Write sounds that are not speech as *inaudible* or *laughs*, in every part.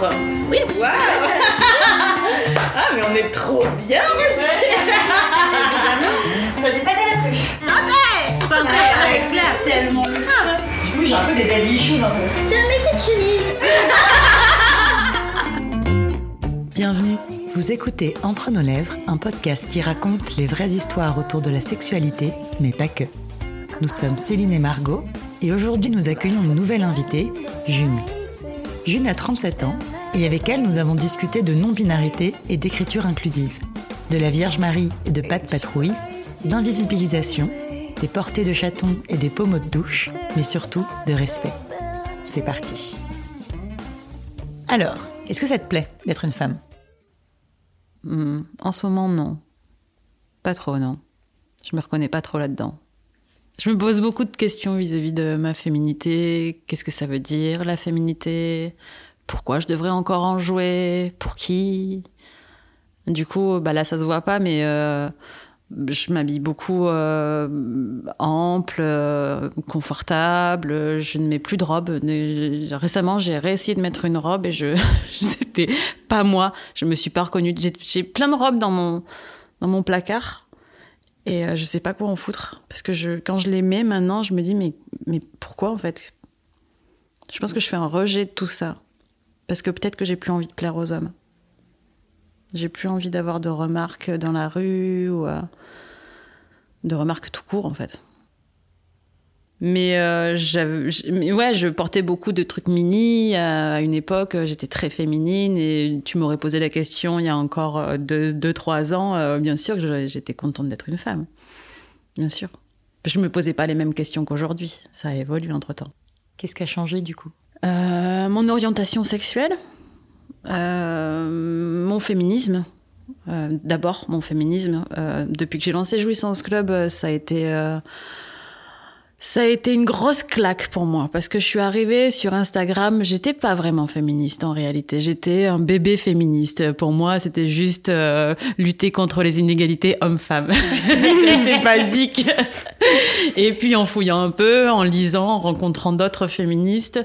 Oui, Waouh *laughs* Ah, mais on est trop bien aussi T'as des pâtes à la truffe. Santé Santé, c'est tellement Du coup, j'ai un peu des daddy issues un peu. Tiens, mais cette chemise *laughs* Bienvenue. Vous écoutez Entre nos lèvres, un podcast qui raconte les vraies histoires autour de la sexualité, mais pas que. Nous sommes Céline et Margot, et aujourd'hui nous accueillons une nouvelle invitée, June. June a 37 ans, et avec elle nous avons discuté de non-binarité et d'écriture inclusive, de la Vierge Marie et de de patrouille, d'invisibilisation, des portées de chatons et des pommeaux de douche, mais surtout de respect. C'est parti. Alors, est-ce que ça te plaît d'être une femme? Hmm, en ce moment, non. Pas trop, non. Je me reconnais pas trop là-dedans. Je me pose beaucoup de questions vis-à-vis de ma féminité. Qu'est-ce que ça veut dire, la féminité? Pourquoi je devrais encore en jouer? Pour qui? Du coup, bah là, ça se voit pas, mais euh, je m'habille beaucoup euh, ample, euh, confortable. Je ne mets plus de robe. Récemment, j'ai réessayé de mettre une robe et je *laughs* c'était pas moi. Je me suis pas reconnue. J'ai plein de robes dans mon dans mon placard et euh, je sais pas quoi en foutre parce que quand je les mets maintenant, je me dis mais mais pourquoi en fait? Je pense que je fais un rejet de tout ça parce que peut-être que j'ai plus envie de plaire aux hommes. J'ai plus envie d'avoir de remarques dans la rue ou euh, de remarques tout court en fait. Mais, euh, mais ouais, je portais beaucoup de trucs mini à, à une époque. euh, J'étais très féminine et tu m'aurais posé la question il y a encore euh, deux, deux trois ans. euh, bien sûr que j'étais contente d'être une femme. Bien sûr. Je me posais pas les mêmes questions qu'aujourd'hui. Ça a évolué entre temps. Qu'est-ce qui a changé du coup? Euh, mon orientation sexuelle, euh, mon féminisme. Euh, D'abord, mon féminisme. Euh, depuis que j'ai lancé Jouissance Club, euh, ça a été euh, ça a été une grosse claque pour moi parce que je suis arrivée sur Instagram, j'étais pas vraiment féministe en réalité, j'étais un bébé féministe. Pour moi, c'était juste euh, lutter contre les inégalités hommes-femmes. *laughs* *laughs* c'est basique. Et puis en fouillant un peu, en lisant, en rencontrant d'autres féministes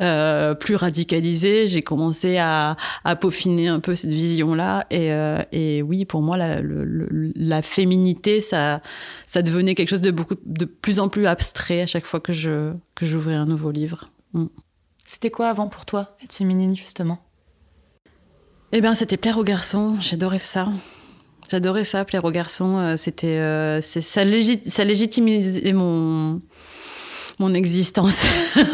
euh, plus radicalisées, j'ai commencé à, à peaufiner un peu cette vision-là. Et, euh, et oui, pour moi, la, le- la féminité, ça, ça devenait quelque chose de beaucoup, de plus en plus abstrait à chaque fois que je que j'ouvrais un nouveau livre. Mm. C'était quoi avant pour toi, être féminine justement? Eh bien, c'était plaire aux garçons. J'adorais ça. J'adorais ça, plaire aux garçons. Euh, C'était, euh, ça, légit- ça légitimisait mon mon existence. *laughs*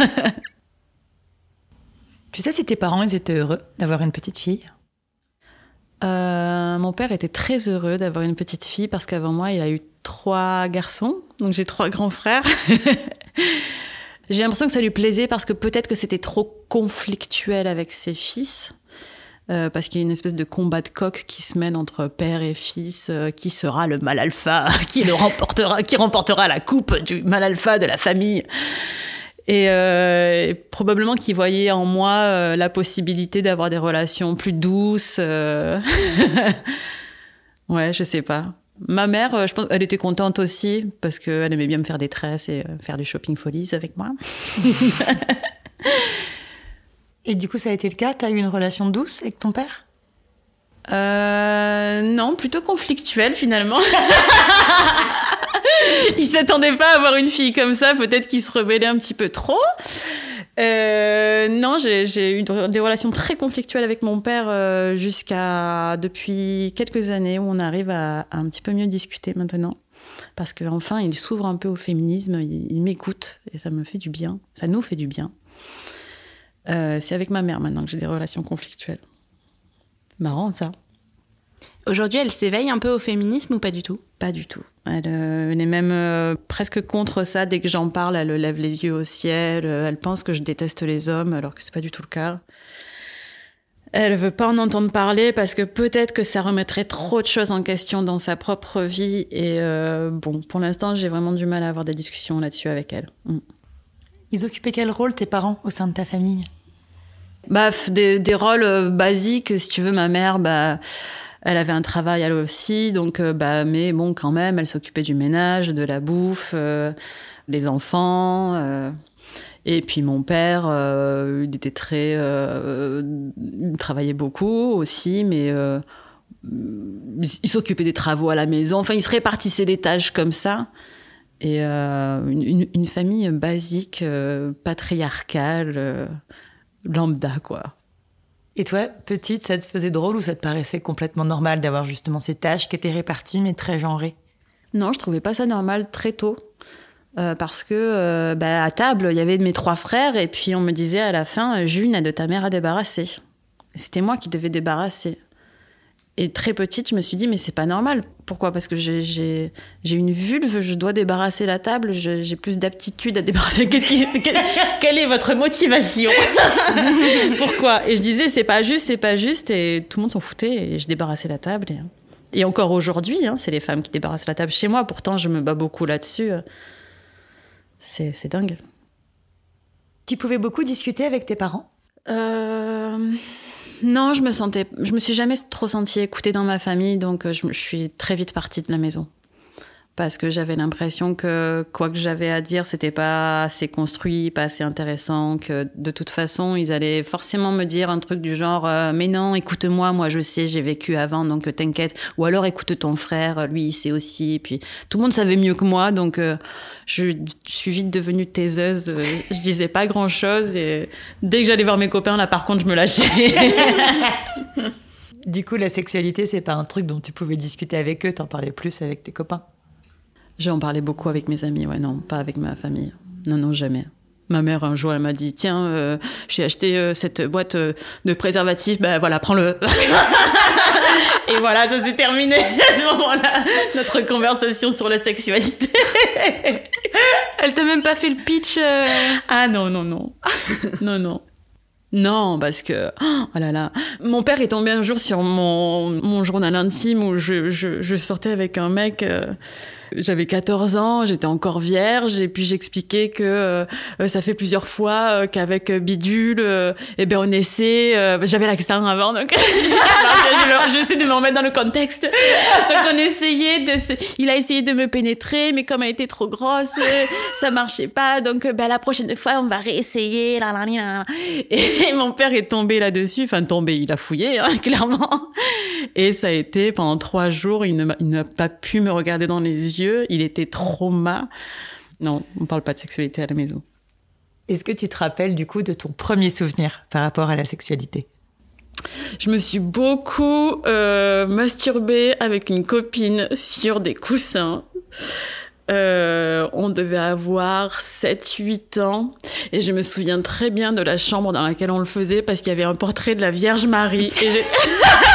Tu sais si tes parents ils étaient heureux d'avoir une petite fille? Euh, mon père était très heureux d'avoir une petite fille parce qu'avant moi, il a eu trois garçons. Donc j'ai trois grands frères. *laughs* j'ai l'impression que ça lui plaisait parce que peut-être que c'était trop conflictuel avec ses fils. Euh, parce qu'il y a une espèce de combat de coq qui se mène entre père et fils, euh, qui sera le mal alpha, *laughs* qui le remportera, qui remportera la coupe du mal alpha de la famille. Et euh, probablement qu'il voyait en moi euh, la possibilité d'avoir des relations plus douces. euh. *laughs* ouais, je sais pas. Ma mère, je pense, elle était contente aussi parce qu'elle aimait bien me faire des tresses et faire du shopping folies avec moi. *laughs* Et du coup ça a été le cas? T'as eu une relation douce avec ton père? Non, plutôt conflictuel finalement. *laughs* *laughs* il s'attendait pas à avoir une fille comme ça, peut-être qu'il se rebellait un petit peu trop. Euh, non, j'ai eu de- des relations très conflictuelles avec mon père euh, jusqu'à depuis quelques années où on arrive à, un petit peu mieux discuter maintenant. Parce qu'enfin, il s'ouvre un peu au féminisme, il, il m'écoute et ça me fait du bien, ça nous fait du bien. Euh, C'est avec ma mère maintenant que j'ai des relations conflictuelles. Marrant ça. Aujourd'hui, elle s'éveille un peu au féminisme ou pas du tout? Pas du tout. Elle, euh, elle est même euh, presque contre ça. Dès que j'en parle, elle lève les yeux au ciel. Euh, Elle pense que je déteste les hommes, alors que c'est pas du tout le cas. Elle veut pas en entendre parler parce que peut-être que ça remettrait trop de choses en question dans sa propre vie. Et euh, bon, pour l'instant, j'ai vraiment du mal à avoir des discussions là-dessus avec elle. Mm. Ils occupaient quel rôle tes parents au sein de ta famille? Bah, des, des rôles basiques, si tu veux, ma mère, bah, elle avait un travail elle aussi, donc, euh, bah, mais bon, quand même, elle s'occupait du ménage, de la bouffe, euh, les enfants. euh. Et puis mon père, il était très, il travaillait beaucoup aussi, mais il s'occupait des travaux à la maison. Enfin, il se répartissait les tâches comme ça. Et une, une, famille basique, patriarcale, lambda, quoi. Et toi, petite, ça te faisait drôle ou ça te paraissait complètement normal d'avoir justement ces tâches qui étaient réparties mais très genrées? Non, je trouvais pas ça normal très tôt. Euh, parce que euh, bah, à table, il y avait mes trois frères et puis on me disait à la fin, June a de ta mère à débarrasser. C'était moi qui devais débarrasser. Et très petite, je me suis dit, mais c'est pas normal. Pourquoi? Parce que j'ai une vulve, je dois débarrasser la table, j'ai plus d'aptitude à débarrasser. Qu'est-ce qui, quelle est votre motivation? *laughs* Pourquoi? Et je disais, c'est pas juste, c'est pas juste, et tout le monde s'en foutait, et je débarrassais la table. Et, et encore aujourd'hui, hein, c'est les femmes qui débarrassent la table chez moi, pourtant je me bats beaucoup là-dessus. C'est dingue. Tu pouvais beaucoup discuter avec tes parents? Euh, Non, je me sentais, je me suis jamais trop sentie écoutée dans ma famille, donc euh, je, je suis très vite partie de la maison parce que j'avais l'impression que quoi que j'avais à dire, c'était pas assez construit, pas assez intéressant, que de toute façon, ils allaient forcément me dire un truc du genre euh, mais non, écoute-moi, moi je sais, j'ai vécu avant, donc t'inquiète, ou alors écoute ton frère, lui il sait aussi, et puis tout le monde savait mieux que moi, donc euh, je, suis vite devenue taiseuse, euh, je disais pas grand-chose et dès que j'allais voir mes copains là par contre, je me lâchais. *laughs* du coup, la sexualité, c'est pas un truc dont tu pouvais discuter avec eux, t'en parlais plus avec tes copains J'en parlais beaucoup avec mes amis, ouais, non, pas avec ma famille. Non, non, jamais. Ma mère, un jour, elle m'a dit Tiens, euh, j'ai acheté euh, cette boîte euh, de préservatifs, ben voilà, prends-le. *laughs* Et voilà, ça s'est terminé *laughs* à ce moment-là, notre conversation sur la sexualité. *laughs* elle t'a même pas fait le pitch Ah non, non, non. non, non. Non, parce que, oh là là, mon père est tombé un jour sur mon, mon journal intime où je, je, je sortais avec un mec j'avais 14 ans, j'étais encore vierge, et puis j'expliquais que euh, ça fait plusieurs fois euh, qu'avec Bidule, euh, eh ben on essaie, j'avais l'accent avant, donc *laughs* j'essaie de me remettre dans le contexte. Donc on essayait de, il a essayé de me pénétrer, mais comme elle était trop grosse, ça marchait pas, donc ben, la prochaine fois on va réessayer. Et mon père est tombé là-dessus, enfin tombé, il a fouillé, hein, clairement. Et ça a été pendant trois jours, il n'a pas pu me regarder dans les yeux, il était trauma. Non, on parle pas de sexualité à la maison. Est-ce que tu te rappelles du coup de ton premier souvenir par rapport à la sexualité? Je me suis beaucoup euh, masturbée avec une copine sur des coussins. Euh, on devait avoir 7-8 ans et je me souviens très bien de la chambre dans laquelle on le faisait parce qu'il y avait un portrait de la Vierge Marie et *laughs*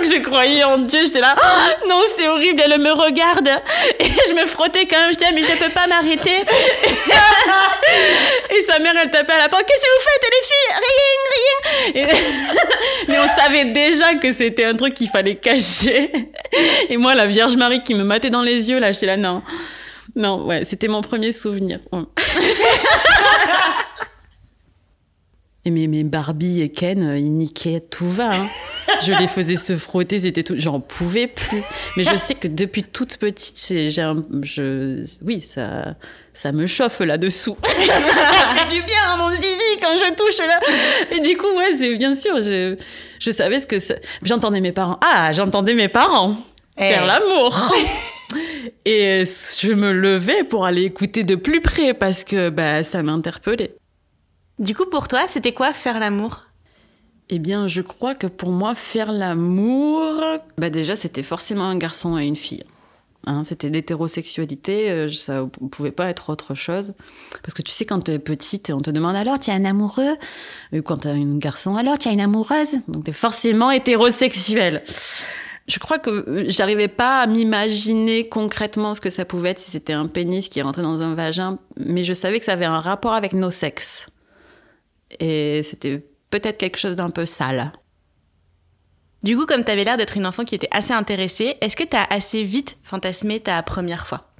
l'époque je croyais en Dieu j'étais là oh, non c'est horrible elle me regarde. Et je me frottais quand même je disais mais je peux pas m'arrêter. *laughs* Et sa mère elle tapait à la porte qu'est-ce que vous faites les filles? Rien rien. *laughs* Mais on savait déjà que c'était un truc qu'il fallait cacher. Et moi la Vierge Marie qui me matait dans les yeux là j'étais là non non, ouais, c'était mon premier souvenir. *laughs* et mes, mes Barbie et Ken, euh, ils niquaient tout va. Hein. *laughs* Je les faisais se frotter, c'était tout. J'en pouvais plus. Mais je sais que depuis toute petite, j'ai un, je, oui, ça, ça me chauffe là-dessous. *laughs* ça fait du bien à mon zizi quand je touche là. Et du coup, ouais, c'est bien sûr, je, je savais ce que J'entendais mes parents. Ah, j'entendais mes parents faire eh. l'amour. Et je me levais pour aller écouter de plus près parce que bah, ça m'interpellait. Du coup, pour toi, c'était quoi faire l'amour? Eh bien, je crois que pour moi, faire l'amour, bah déjà, c'était forcément un garçon et une fille. Hein, c'était l'hétérosexualité, euh, ça ne pouvait pas être autre chose. Parce que tu sais, quand tu es petite, on te demande alors, tu as un amoureux? Ou quand tu as un garçon, alors, tu as une amoureuse? Donc, tu es forcément hétérosexuel je crois que euh, j'arrivais pas à m'imaginer concrètement ce que ça pouvait être si c'était un pénis qui rentrait dans un vagin, mais je savais que ça avait un rapport avec nos sexes. Et c'était peut-être quelque chose d'un peu sale. Du coup, comme tu avais l'air d'être une enfant qui était assez intéressée, est-ce que tu as assez vite fantasmé ta première fois?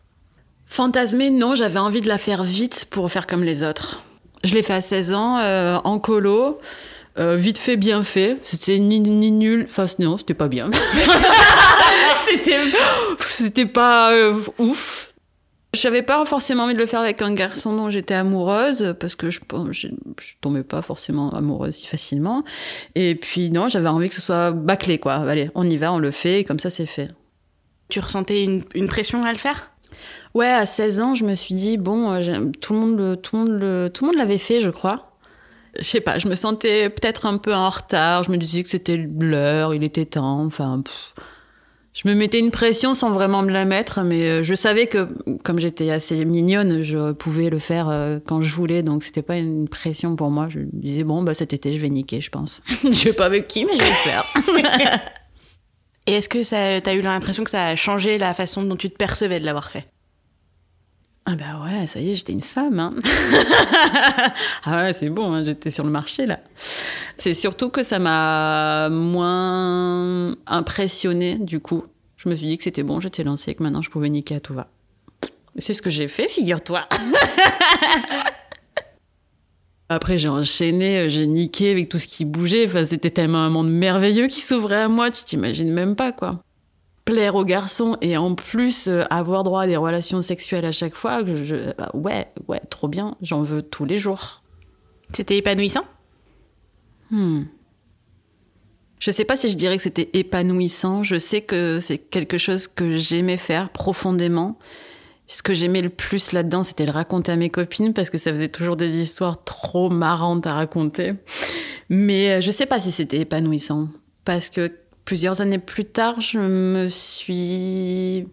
Fantasmé, non, j'avais envie de la faire vite pour faire comme les autres. Je l'ai fait à 16 ans, euh, en colo. Euh, vite fait, bien fait. C'était ni, nul. Enfin, non, c'était pas bien. *laughs* c'était pas euh, ouf. J'avais pas forcément envie de le faire avec un garçon dont j'étais amoureuse parce que je, je, je tombais pas forcément amoureuse si facilement. Et puis non, j'avais envie que ce soit bâclé quoi. Allez, on y va, on le fait, et comme ça c'est fait. Tu ressentais une, une pression à le faire? Ouais, à 16 ans, je me suis dit bon, euh, tout le monde, tout le monde, tout le monde l'avait fait, je crois. Je sais pas, je me sentais peut-être un peu en retard. Je me disais que c'était l'heure, il était temps. Enfin, pff. Je me mettais une pression sans vraiment me la mettre, mais euh, je savais que comme j'étais assez mignonne, je pouvais le faire euh, quand je voulais, donc c'était pas une pression pour moi. Je me disais bon, bah cet été, je vais niquer, je pense. *laughs* je sais pas avec qui, mais je vais le faire. *laughs* Et est-ce que ça, t'as eu l'impression que ça a changé la façon dont tu te percevais de l'avoir fait? Ah bah ouais, ça y est, j'étais une femme. Hein. *laughs* ah ouais, c'est bon, hein, j'étais sur le marché là. C'est surtout que ça m'a moins impressionnée du coup. Je me suis dit que c'était bon, j'étais lancée, que maintenant je pouvais niquer à tout va. C'est ce que j'ai fait, figure-toi. *laughs* Après, j'ai enchaîné, j'ai niqué avec tout ce qui bougeait. Enfin, c'était tellement un monde merveilleux qui s'ouvrait à moi, tu t'imagines même pas, quoi. Plaire aux garçons et en plus euh, avoir droit à des relations sexuelles à chaque fois, je, bah ouais, ouais, trop bien, j'en veux tous les jours. C'était épanouissant? Hmm. Je sais pas si je dirais que c'était épanouissant. Je sais que c'est quelque chose que j'aimais faire profondément. Ce que j'aimais le plus là-dedans, c'était le raconter à mes copines parce que ça faisait toujours des histoires trop marrantes à raconter. Mais euh, je sais pas si c'était épanouissant parce que plusieurs années plus tard, je me suis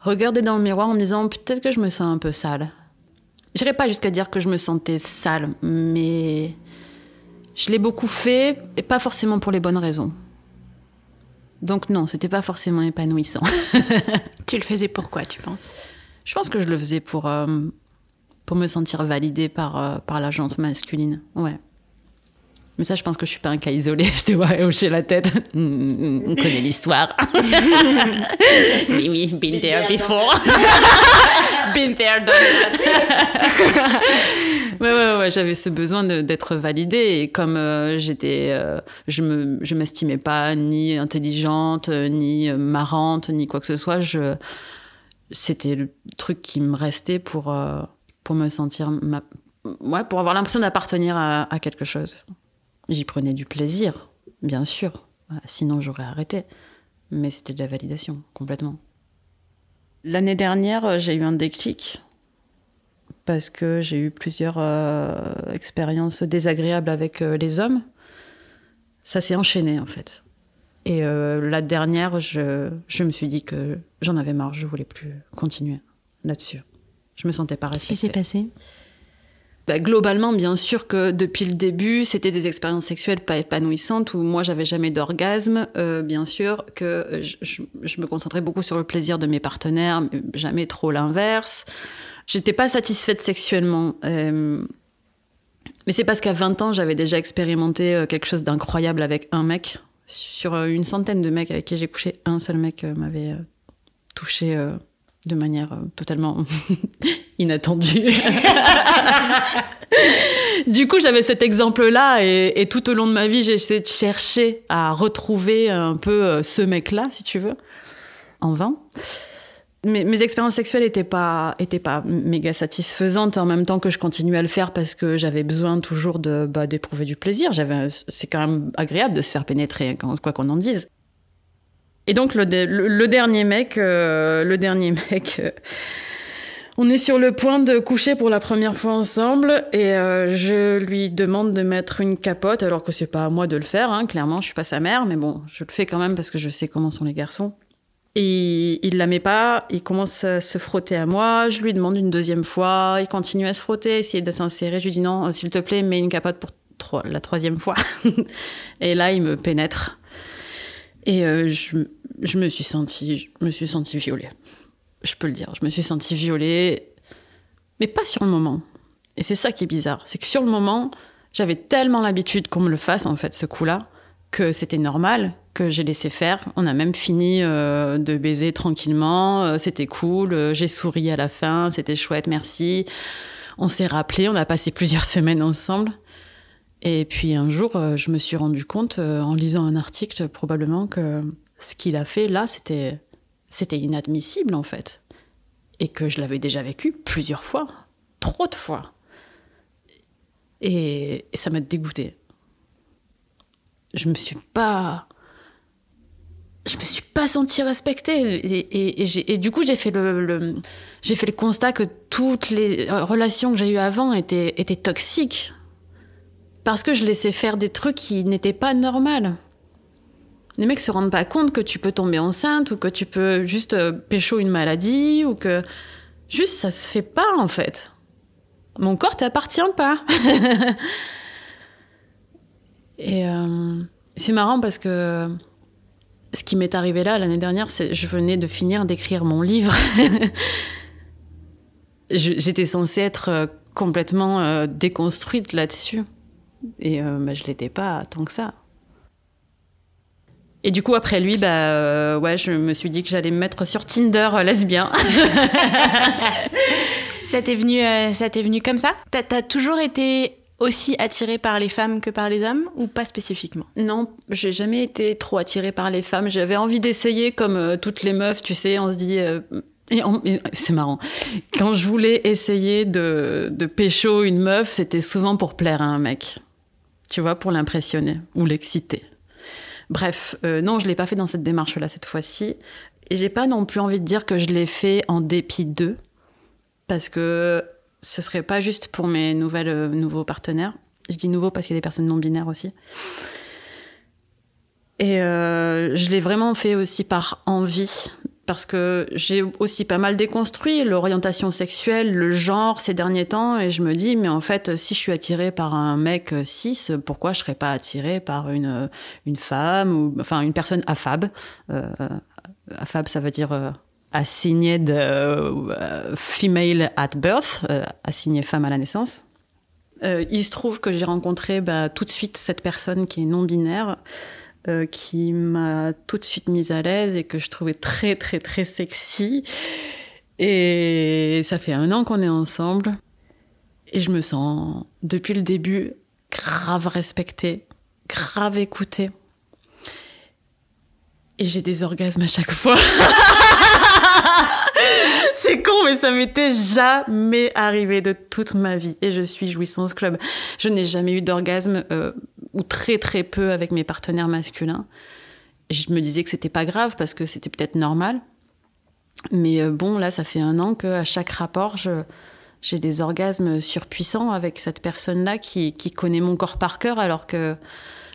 regardée dans le miroir en me disant peut-être que je me sens un peu sale. J'irais pas jusqu'à dire que je me sentais sale, mais je l'ai beaucoup fait, et pas forcément pour les bonnes raisons. Donc non, c'était pas forcément épanouissant. *laughs* Tu le faisais pourquoi, tu penses? Je pense que je le faisais pour, euh, pour me sentir validée par, euh, par la jante masculine. Ouais. Mais ça, je pense que je suis pas un cas isolé. *laughs* Je te vois hocher la tête. On connaît l'histoire. *laughs* oui, oui, been there before. *laughs* Been there, done that. Ouais, ouais, ouais, j'avais ce besoin d'être validée et comme euh, j'étais, euh, je me, je m'estimais pas ni intelligente, euh, ni marrante, ni quoi que ce soit. Je, c'était le truc qui me restait pour, euh, pour me sentir, ma- ouais, pour avoir l'impression d'appartenir à, à quelque chose. J'y prenais du plaisir, bien sûr. Sinon, j'aurais arrêté. Mais c'était de la validation, complètement. L'année dernière, euh, j'ai eu un déclic parce que j'ai eu plusieurs euh, expériences désagréables avec euh, les hommes. Ça s'est enchaîné en fait. Et euh, la dernière, je, je me suis dit que j'en avais marre, je voulais plus continuer là-dessus. Je me sentais pas Qu'est-ce qui respectée. s'est passé? Bah, globalement, bien sûr que depuis le début, c'était des expériences sexuelles pas épanouissantes où moi j'avais jamais d'orgasme. Euh, bien sûr que je, je- je me concentrais beaucoup sur le plaisir de mes partenaires, mais jamais trop l'inverse. J'étais pas satisfaite sexuellement. euh, mais c'est parce qu'à 20 ans, j'avais déjà expérimenté euh, quelque chose d'incroyable avec un mec. Sur euh, une centaine de mecs avec qui j'ai couché, un seul mec euh, m'avait euh, touché euh, de manière euh, totalement *laughs* inattendue. du coup, j'avais cet exemple-là et, tout au long de ma vie, j'ai essayé de chercher à retrouver un peu euh, ce mec-là, si tu veux, en vain. Mes, mes expériences sexuelles n'étaient pas, étaient pas méga satisfaisantes en même temps que je continuais à le faire parce que j'avais besoin toujours de bah, d'éprouver du plaisir. J'avais, c'est quand même agréable de se faire pénétrer, hein, quoi qu'on en dise. Et donc le, de- le, le dernier mec, euh, le dernier *laughs* mec, euh, on est sur le point de coucher pour la première fois ensemble et euh, je lui demande de mettre une capote alors que c'est pas à moi de le faire. Hein, clairement, je suis pas sa mère, mais bon, je le fais quand même parce que je sais comment sont les garçons. Et il la met pas, il commence à se frotter à moi, je lui demande une deuxième fois, il continue à se frotter, essayer de s'insérer, je lui dis non, euh, s'il te plaît, mets une capote pour la troisième fois. *laughs* et là, il me pénètre. Et euh, je, je me suis sentie, je me suis sentie violée. Je peux le dire, je me suis sentie violée, mais pas sur le moment. Et c'est ça qui est bizarre, c'est que sur le moment, j'avais tellement l'habitude qu'on me le fasse en fait ce coup-là que c'était normal, que j'ai laissé faire. On a même fini euh, de baiser tranquillement, euh, c'était cool, euh, j'ai souri à la fin, c'était chouette, merci. On s'est rappelé, on a passé plusieurs *laughs* semaines ensemble. Et puis un jour, je me suis rendu compte, en lisant un article, probablement que ce qu'il a fait là, c'était, c'était inadmissible en fait. et que je l'avais déjà vécu plusieurs fois, trop de fois. Et, ça m'a dégoûté. Je me suis pas je me suis pas sentie respectée et du coup j'ai fait le, le- j'ai fait le constat que toutes les relations que j'ai eues avant étaient étaient toxiques parce que je laissais faire des trucs qui n'étaient pas normaux. Les mecs se rendent pas compte que tu peux tomber enceinte ou que tu peux juste euh, pécho une maladie ou que juste ça se fait pas en fait. Mon corps t'appartient pas. *laughs* et euh, c'est marrant parce que ce qui m'est arrivé là l'année dernière, c'est je venais de finir d'écrire mon livre. *laughs* J'étais censée être euh, complètement déconstruite là-dessus. Et euh, bah, je l'étais pas tant que ça. Et du coup, après lui, bah, euh, ouais, je me suis dit que j'allais me mettre sur Tinder euh, lesbien. *laughs* Ça t'est venu, euh, ça t'est venu comme ça? T'as t'as toujours été aussi attirée par les femmes que par les hommes ou pas spécifiquement? Non, j'ai jamais été trop attirée par les femmes. J'avais envie d'essayer comme euh, toutes les meufs, tu sais, on se dit. et on- et c'est marrant. Quand je voulais essayer de, de pécho une meuf, c'était souvent pour plaire à un mec. Tu vois, pour l'impressionner ou l'exciter. Bref, euh, non, je l'ai pas fait dans cette démarche-là cette fois-ci. Et j'ai pas non plus envie de dire que je l'ai fait en dépit d'eux. Parce que ce serait pas juste pour mes nouvelles, euh, nouveaux partenaires. Je dis nouveaux parce qu'il y a des personnes non binaires aussi. Et euh, je l'ai vraiment fait aussi par envie, parce que j'ai aussi pas mal déconstruit l'orientation sexuelle, le genre ces derniers temps, et je me dis, mais en fait, si je suis attirée par un mec cis, pourquoi je serais pas attirée par une, une femme, ou enfin une personne affab euh, Affab, ça veut dire euh, assigned euh, female at birth, euh, assignée femme à la naissance. Euh, il se trouve que j'ai rencontré bah, tout de suite cette personne qui est non binaire, euh, qui m'a tout de suite mise à l'aise et que je trouvais très très très sexy. Et ça fait un an qu'on est ensemble et je me sens depuis le début grave respectée, grave écoutée. Et j'ai des orgasmes à chaque fois. *laughs* C'est con, mais ça m'était jamais arrivé de toute ma vie. Et je suis jouissance club. Je n'ai jamais eu d'orgasme, euh, ou très très peu avec mes partenaires masculins. Je me disais que c'était pas grave parce que c'était peut-être normal. Mais euh, bon, là, ça fait un an qu'à chaque rapport, j'ai des orgasmes surpuissants avec cette personne-là qui, qui connaît mon corps par cœur alors que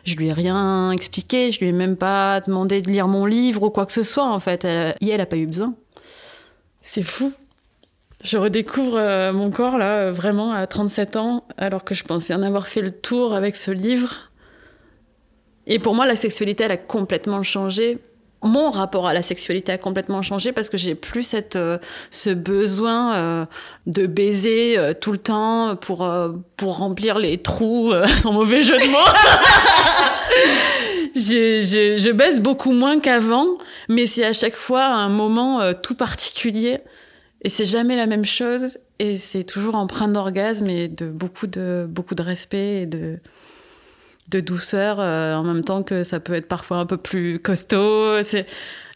je lui ai rien expliqué, je lui ai même pas demandé de lire mon livre ou quoi que ce soit en fait. Elle, et elle a pas eu besoin. C'est fou. Je redécouvre euh, mon corps là, euh, vraiment à 37 ans, alors que je pensais en avoir fait le tour avec ce livre. Et pour moi, la sexualité, elle a complètement changé. Mon rapport à la sexualité a complètement changé parce que j'ai plus cette, euh, ce besoin euh, de baiser euh, tout le temps pour, pour remplir les trous, *laughs* sans mauvais jeu de mots. J'ai- *laughs* j'ai- je baisse beaucoup moins qu'avant, mais c'est à chaque fois un moment tout particulier. Et c'est jamais la même chose. Et c'est toujours empreint d'orgasme et de beaucoup de, beaucoup de respect et de, de douceur, euh, en même temps que ça peut être parfois un peu plus costaud. C'est,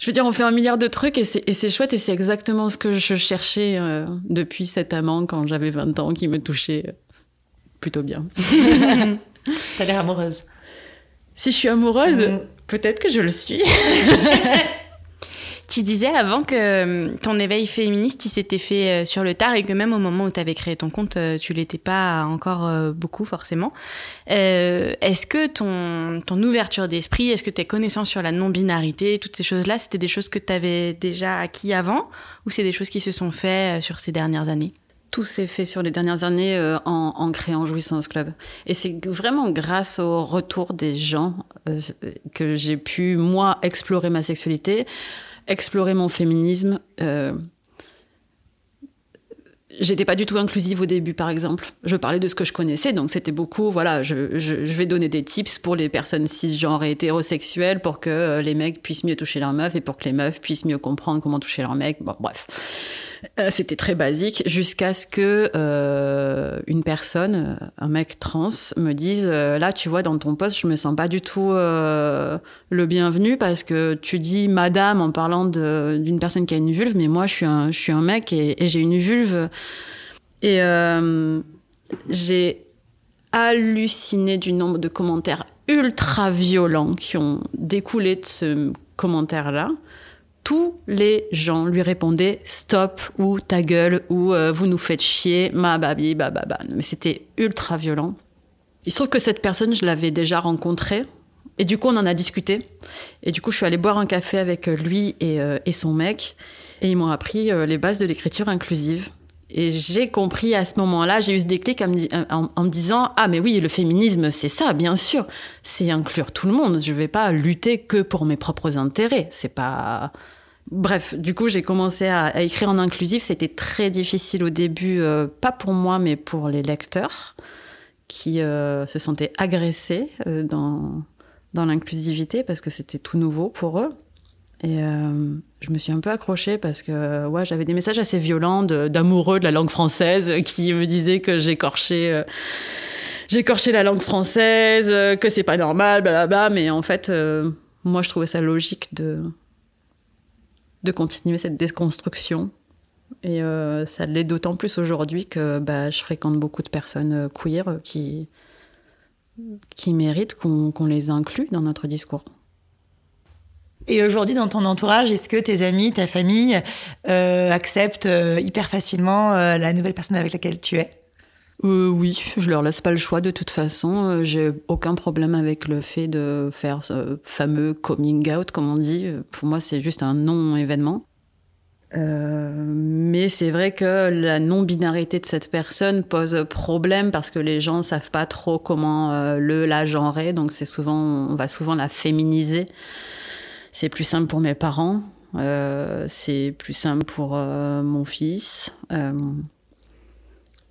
je veux dire, on fait un milliard de trucs et c'est, et c'est chouette et c'est exactement ce que je cherchais euh, depuis cet amant quand j'avais 20 ans qui me touchait euh, plutôt bien. *laughs* T'as l'air amoureuse. Si je suis amoureuse, Mm. peut-être que je le suis. *laughs* Tu disais avant que euh, ton éveil féministe, il s'était fait euh, sur le tard et que même au moment où tu avais créé ton compte, euh, tu l'étais pas encore beaucoup forcément. Euh, est-ce que ton, ton ouverture d'esprit, est-ce que tes connaissances sur la non-binarité, toutes ces choses-là, c'était des choses que tu avais déjà acquis avant ou c'est des choses qui se sont faites sur ces dernières années? Tout s'est fait sur les dernières années euh, en, créant Jouissance Club. Et c'est vraiment grâce au retour des gens euh, que j'ai pu, moi, explorer ma sexualité, explorer mon féminisme. Euh, J'étais pas du tout inclusive au début, par exemple. Je parlais de ce que je connaissais, donc c'était beaucoup, voilà, je, je, vais donner des tips pour les personnes cisgenres et hétérosexuelles pour que euh, les mecs puissent mieux toucher leurs meufs et pour que les meufs puissent mieux comprendre comment toucher leurs mecs. Bon, bref. Euh, C'était très basique jusqu'à ce que euh, une personne, un mec trans, me dise euh, là, tu vois, dans ton poste, je me sens pas du tout le bienvenu parce que tu dis madame en parlant d'une personne qui a une vulve, mais moi, je suis un, mec et, j'ai une vulve. Et j'ai halluciné du nombre de commentaires ultra violents qui ont découlé de ce commentaire-là. Tous les gens lui répondaient stop ou ta gueule ou euh, vous nous faites chier, ma babi, bababa. Mais c'était ultra violent. Il se trouve que cette personne, je l'avais déjà rencontrée. Et du coup, on en a discuté. Et du coup, je suis allée boire un café avec lui et, euh, et son mec. Et ils m'ont appris euh, les bases de l'écriture inclusive. Et j'ai compris à ce moment-là, j'ai eu ce déclic en me, disant Ah, mais oui, le féminisme, c'est ça, bien sûr. C'est inclure tout le monde. Je vais pas lutter que pour mes propres intérêts. C'est pas. Bref, du coup, j'ai commencé à, écrire en inclusif. C'était très difficile au début, euh, pas pour moi, mais pour les lecteurs qui euh, se sentaient agressés euh, dans, dans l'inclusivité parce que c'était tout nouveau pour eux. Et je me suis un peu accrochée parce que ouais, j'avais des messages assez violents d'amoureux de la langue française *laughs* qui me disaient que j'écorchais euh, j'écorchais la langue française, euh, que c'est pas normal, blablabla. Mais en fait, euh, moi, je trouvais ça logique de de continuer cette déconstruction. Et ça l'est d'autant plus aujourd'hui que bah, je fréquente beaucoup de personnes queer qui, qui méritent qu'on qu'on les inclue dans notre discours. Et aujourd'hui, dans ton entourage, est-ce que tes amis, ta famille euh, acceptent euh, hyper facilement euh, la nouvelle personne avec laquelle tu es? Euh, oui, je leur laisse pas le choix de toute façon. Euh, J'ai aucun problème avec le fait de faire ce fameux coming out, comme on dit. Pour moi, c'est juste un non-événement. Euh, mais c'est vrai que la non-binarité de cette personne pose problème parce que les gens savent pas trop comment le la genrer, donc c'est souvent on va souvent la féminiser. C'est plus simple pour mes parents, euh, c'est plus simple pour euh, mon fils. Euh,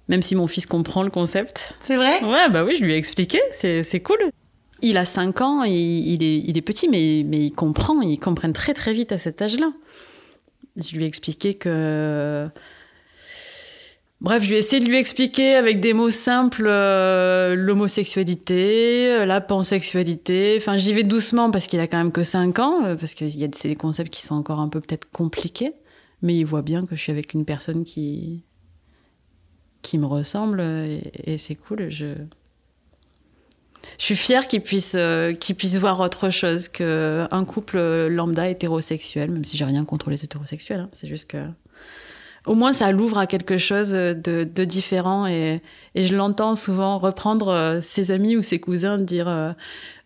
même si mon fils comprend le concept. C'est vrai? Ouais, bah oui, je lui ai expliqué, c'est c'est cool. Il a 5 ans, il, il est, il est petit, mais, mais il comprend, il comprend très très vite à cet âge-là. Je lui ai expliqué que... Bref, je ai essayé de lui expliquer avec des mots simples euh, l'homosexualité, euh, la pansexualité. Enfin, j'y vais doucement parce qu'il a quand même que 5 ans, euh, parce que y a des concepts qui sont encore un peu peut-être compliqués. Mais il voit bien que je suis avec une personne qui, qui me ressemble et, c'est cool. Je, je suis fière qu'ils puissent, euh, puissent voir autre chose qu'un couple lambda hétérosexuel, même si j'ai rien contre les hétérosexuels. hein. C'est juste que. Au moins, ça l'ouvre à quelque chose de, de différent et, et je l'entends souvent reprendre euh, ses amis ou ses cousins dire euh,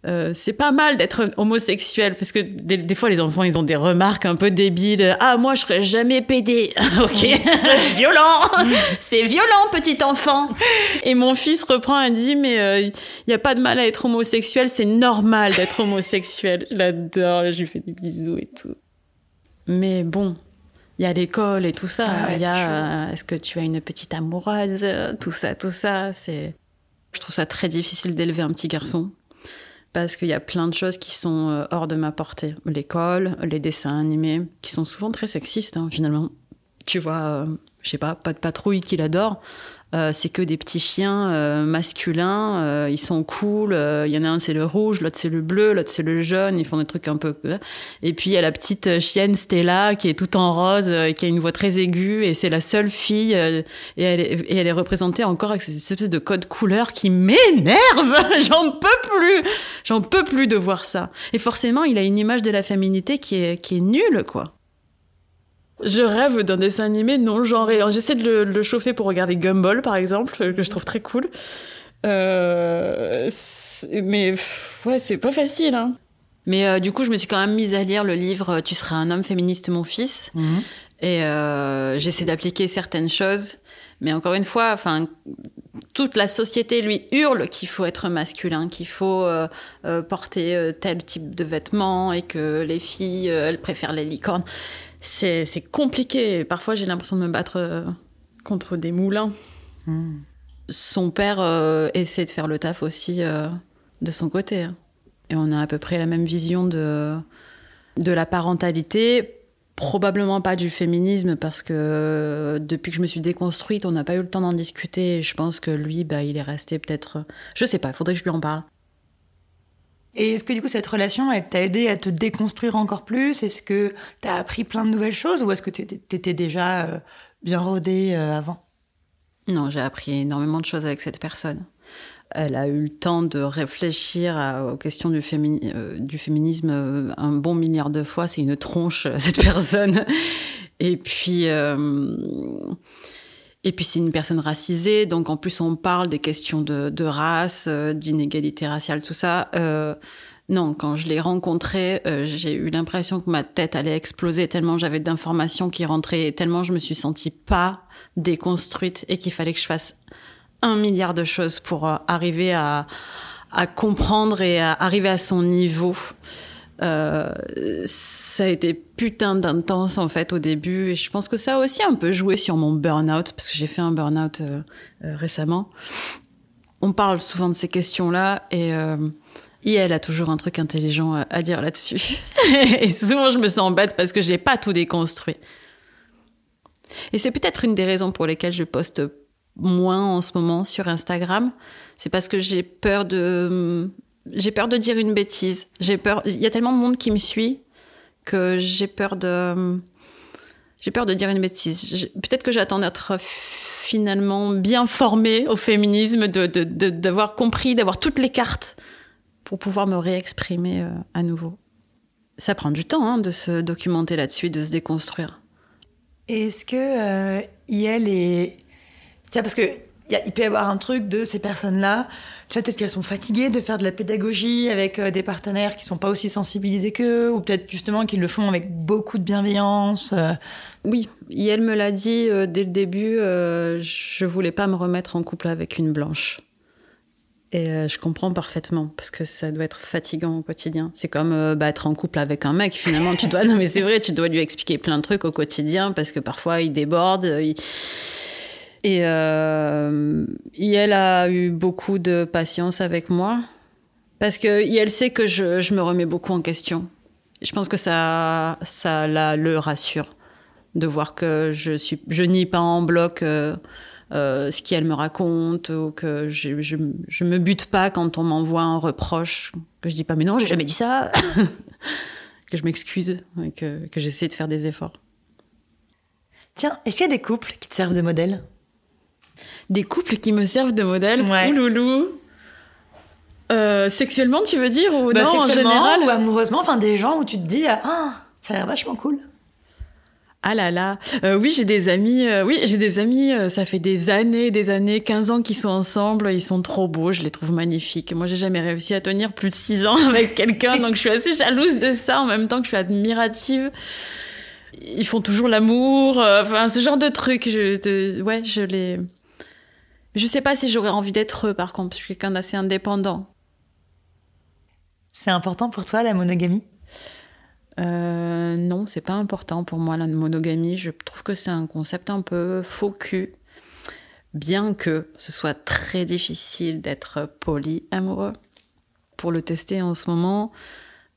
euh, c'est pas mal d'être homosexuel parce que des, des fois les enfants ils ont des remarques un peu débiles ah moi je serais jamais pédé *laughs* ok. *laughs* Violent. *laughs* C'est violent petit enfant. Et mon fils reprend et dit mais il n'y a pas de mal à être homosexuel. C'est normal d'être homosexuel j'adore je lui fais des bisous et tout. Mais bon il y a l'école et tout ça. Ah il y a euh, est-ce que tu as une petite amoureuse, euh, tout ça, tout ça. C'est, je trouve ça très difficile d'élever un petit garçon parce qu'il y a plein de choses qui sont euh, hors de ma portée. L'école, les dessins animés, qui sont souvent très sexistes hein, finalement. Tu vois, euh, je sais pas, pas de patrouille qu'il adore. Euh, c'est que des petits chiens euh, masculins, euh, ils sont cool. euh, Il y en a un c'est le rouge, l'autre c'est le bleu, l'autre c'est le jaune. Ils font des trucs un peu. Et puis il y a la petite chienne Stella qui est toute en rose, euh, qui a une voix très aiguë et c'est la seule fille et, elle est, et elle est représentée encore avec cette espèce de code couleur qui m'énerve. *laughs* J'en peux plus, j'en peux plus de voir ça. Et forcément il a une image de la féminité qui est qui est nulle quoi. Je rêve d'un dessin animé non genré. J'essaie de le, de le chauffer pour regarder Gumball, par exemple, que je trouve très cool. Euh, mais pff, ouais, c'est pas facile. Hein. Mais euh, du coup, je me suis quand même mise à lire le livre Tu seras un homme féministe, mon fils. Et euh, j'essaie d'appliquer certaines choses. Mais encore une fois, enfin, toute la société lui hurle qu'il faut être masculin, qu'il faut euh, euh, porter euh, tel type de vêtements et que les filles, euh, elles préfèrent les licornes. C'est compliqué. Parfois, j'ai l'impression de me battre euh, contre des moulins. Son père euh, essaie de faire le taf aussi euh, de son côté. hein. Et on a à peu près la même vision de, de la parentalité. Probablement pas du féminisme parce que euh, depuis que je me suis déconstruite, on n'a pas eu le temps d'en discuter. Et je pense que lui, bah, il est resté peut-être. Je sais pas, il faudrait que je lui en parle. Et est-ce que du coup cette relation, t'a aidé à te déconstruire encore plus? Est-ce que t'as appris plein de nouvelles choses ou est-ce que t'étais déjà euh, bien rodée euh, avant? Non, j'ai appris énormément de choses avec cette personne. Elle a eu le temps de réfléchir aux questions du, euh, du, féminisme un bon milliard de fois. C'est une tronche, cette *laughs* personne. Et puis, et puis c'est une personne racisée, donc en plus on parle des questions de, race, euh, d'inégalité raciale, tout ça. Euh, non, quand je l'ai rencontré, euh, j'ai eu l'impression que ma tête allait exploser tellement j'avais d'informations qui rentraient, tellement je me suis sentie pas déconstruite et qu'il fallait que je fasse un milliard de choses pour arriver à, à comprendre et à arriver à son niveau. Euh, ça a été putain d'intense en fait au début et je pense que ça a aussi un peu joué sur mon burn-out parce que j'ai fait un burn-out euh, euh, récemment. On parle souvent de ces questions-là et, et a toujours un truc intelligent à, à dire là-dessus. *laughs* et souvent je me sens bête parce que j'ai pas tout déconstruit. Et c'est peut-être une des raisons pour lesquelles je poste moins en ce moment sur Instagram. C'est parce que j'ai peur de j'ai peur de dire une bêtise. J'ai peur. Il y a tellement de monde qui me suit que j'ai peur de. J'ai peur de dire une bêtise. Peut-être que j'attends d'être finalement bien formée au féminisme, d'avoir de, compris, d'avoir toutes les cartes pour pouvoir me réexprimer euh, à nouveau. Ça prend du temps hein, de se documenter là-dessus, de se déconstruire. Est-ce que euh, IL est. Tiens, parce que il peut y avoir un truc de ces personnes-là, tu vois, peut-être qu'elles sont fatiguées de faire de la pédagogie avec euh, des partenaires qui sont pas aussi sensibilisés qu'eux, ou peut-être justement qu'ils le font avec beaucoup de bienveillance. Euh. Oui, et elle me l'a dit euh, dès le début, je voulais pas me remettre en couple avec une blanche. Et je comprends parfaitement, parce que ça doit être fatigant au quotidien. C'est comme bah, être en couple avec un mec, finalement. Tu dois, *laughs* non mais c'est vrai, tu dois lui expliquer plein de trucs au quotidien, parce que parfois il déborde, et, euh, elle a eu beaucoup de patience avec moi parce que elle sait que je, me remets beaucoup en question. Je pense que ça, ça la, le rassure de voir que je suis, je nie pas en bloc euh, euh, ce qu'elle me raconte ou que je, je, je, me bute pas quand on m'envoie un reproche, que je dis pas mais non j'ai jamais dit ça, *laughs* que je m'excuse et que, que j'essaie de faire des efforts. Tiens, est-ce qu'il y a des couples qui te servent de modèle? Des couples qui me servent de modèle. Ouais. Ouloulou. Euh, sexuellement, tu veux dire ou bah, non en général ou amoureusement, enfin des gens où tu te dis ah ça a l'air vachement cool. Ah là là, euh, oui j'ai des amis, euh, oui j'ai des amis, ça fait des années, des années, 15 ans qu'ils sont ensemble, ils sont trop beaux, je les trouve magnifiques. Moi j'ai jamais réussi à tenir plus de 6 ans *laughs* avec quelqu'un, donc je suis assez jalouse de ça en même temps que je suis admirative. Ils font toujours l'amour, enfin ce genre de trucs, je, ouais je les, je sais pas si j'aurais envie d'être eux, par contre, je suis quelqu'un d'assez indépendant. C'est important pour toi, la monogamie? Euh, Non, c'est pas important pour moi, la monogamie. Je trouve que c'est un concept un peu faux cul. Bien que ce soit très difficile d'être polyamoureux. Pour le tester en ce moment,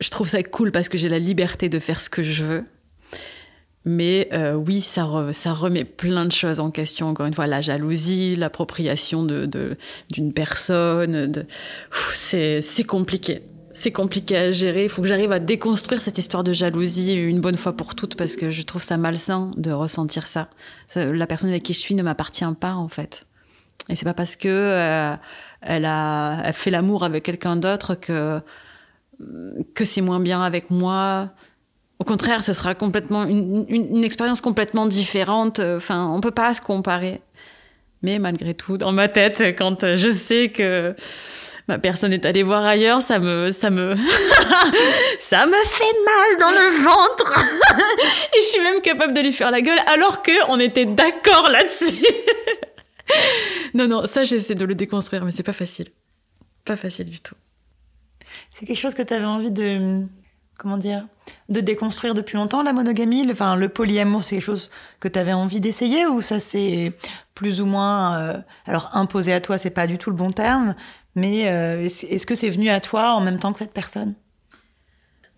je trouve ça cool parce que j'ai la liberté de faire ce que je veux. Mais euh, oui, ça, ça remet plein de choses en question. Encore une fois, la jalousie, l'appropriation d'une de, personne. C'est compliqué. C'est compliqué à gérer. Il faut que j'arrive à déconstruire cette histoire de jalousie une bonne fois pour toutes parce que je trouve ça malsain de ressentir ça. la personne avec qui je suis ne m'appartient pas en fait. Et c'est pas parce que euh, elle a elle fait l'amour avec quelqu'un d'autre que que c'est moins bien avec moi au contraire, ce sera complètement une, expérience complètement différente. Enfin, on peut pas se comparer. Mais malgré tout, dans ma tête, quand je sais que ma personne est allée voir ailleurs, ça me, ça me, *laughs* ça me fait mal dans le ventre. *laughs* Et je suis même capable de lui faire la gueule, alors que on était d'accord là-dessus. *laughs* non, non, ça j'essaie de le déconstruire, mais c'est pas facile. Pas facile du tout. C'est quelque chose que tu avais envie de, comment dire, de déconstruire depuis longtemps la monogamie le, Enfin, le polyamour, c'est quelque chose que tu avais envie d'essayer ou ça s'est plus ou moins, euh, alors imposé à toi, c'est pas du tout le bon terme, mais euh, est-ce que c'est venu à toi en même temps que cette personne?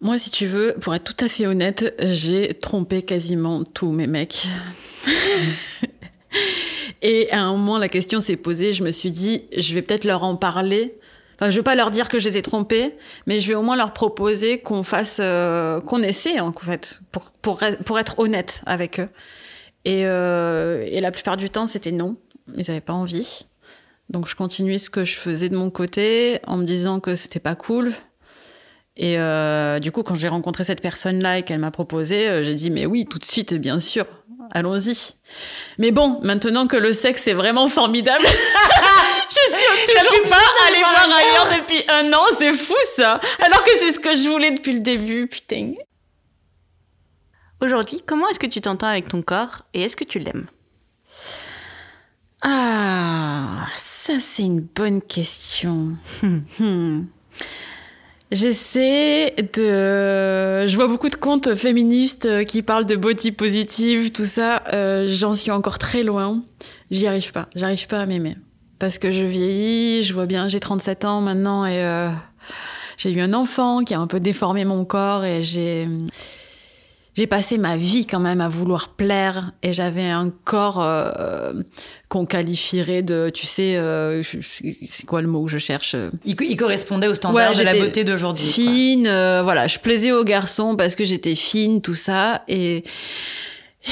Moi, si tu veux, pour être tout à fait honnête, j'ai trompé quasiment tous mes mecs. *laughs* Et à un moment, la question s'est posée. Je me suis dit, je vais peut-être leur en parler. Enfin, je vais pas leur dire que je les ai trompés, mais je vais au moins leur proposer qu'on fasse, euh, qu'on essaie en fait, pour, pour, pour être honnête avec eux. Et, euh, et la plupart du temps, c'était non. Ils n'avaient pas envie. Donc, je continuais ce que je faisais de mon côté en me disant que c'était pas cool. Et euh, du coup, quand j'ai rencontré cette personne-là et qu'elle m'a proposé, j'ai dit mais oui, tout de suite, bien sûr, allons-y. Mais bon, maintenant que le sexe est vraiment formidable, *laughs* je suis toujours pas aller voir ailleurs depuis un an, c'est fou ça. Alors que c'est ce que je voulais depuis le début, putain. Aujourd'hui, comment est-ce que tu t'entends avec ton corps et est-ce que tu l'aimes? Ah, ça c'est une bonne question. Hmm. J'essaie de. Je vois beaucoup de comptes féministes qui parlent de body positive, tout ça. Euh, J'en suis encore très loin. J'y arrive pas. J'arrive pas à m'aimer. Parce que je vieillis, je vois bien, j'ai 37 ans maintenant et euh, j'ai eu un enfant qui a un peu déformé mon corps et j'ai j'ai passé ma vie quand même à vouloir plaire et j'avais un corps euh, qu'on qualifierait de, tu sais, euh, c'est quoi le mot que je cherche il, il, correspondait au standard Ouais, de la beauté d'aujourd'hui. Fine, euh, voilà, je plaisais aux garçons parce que j'étais fine, tout ça, et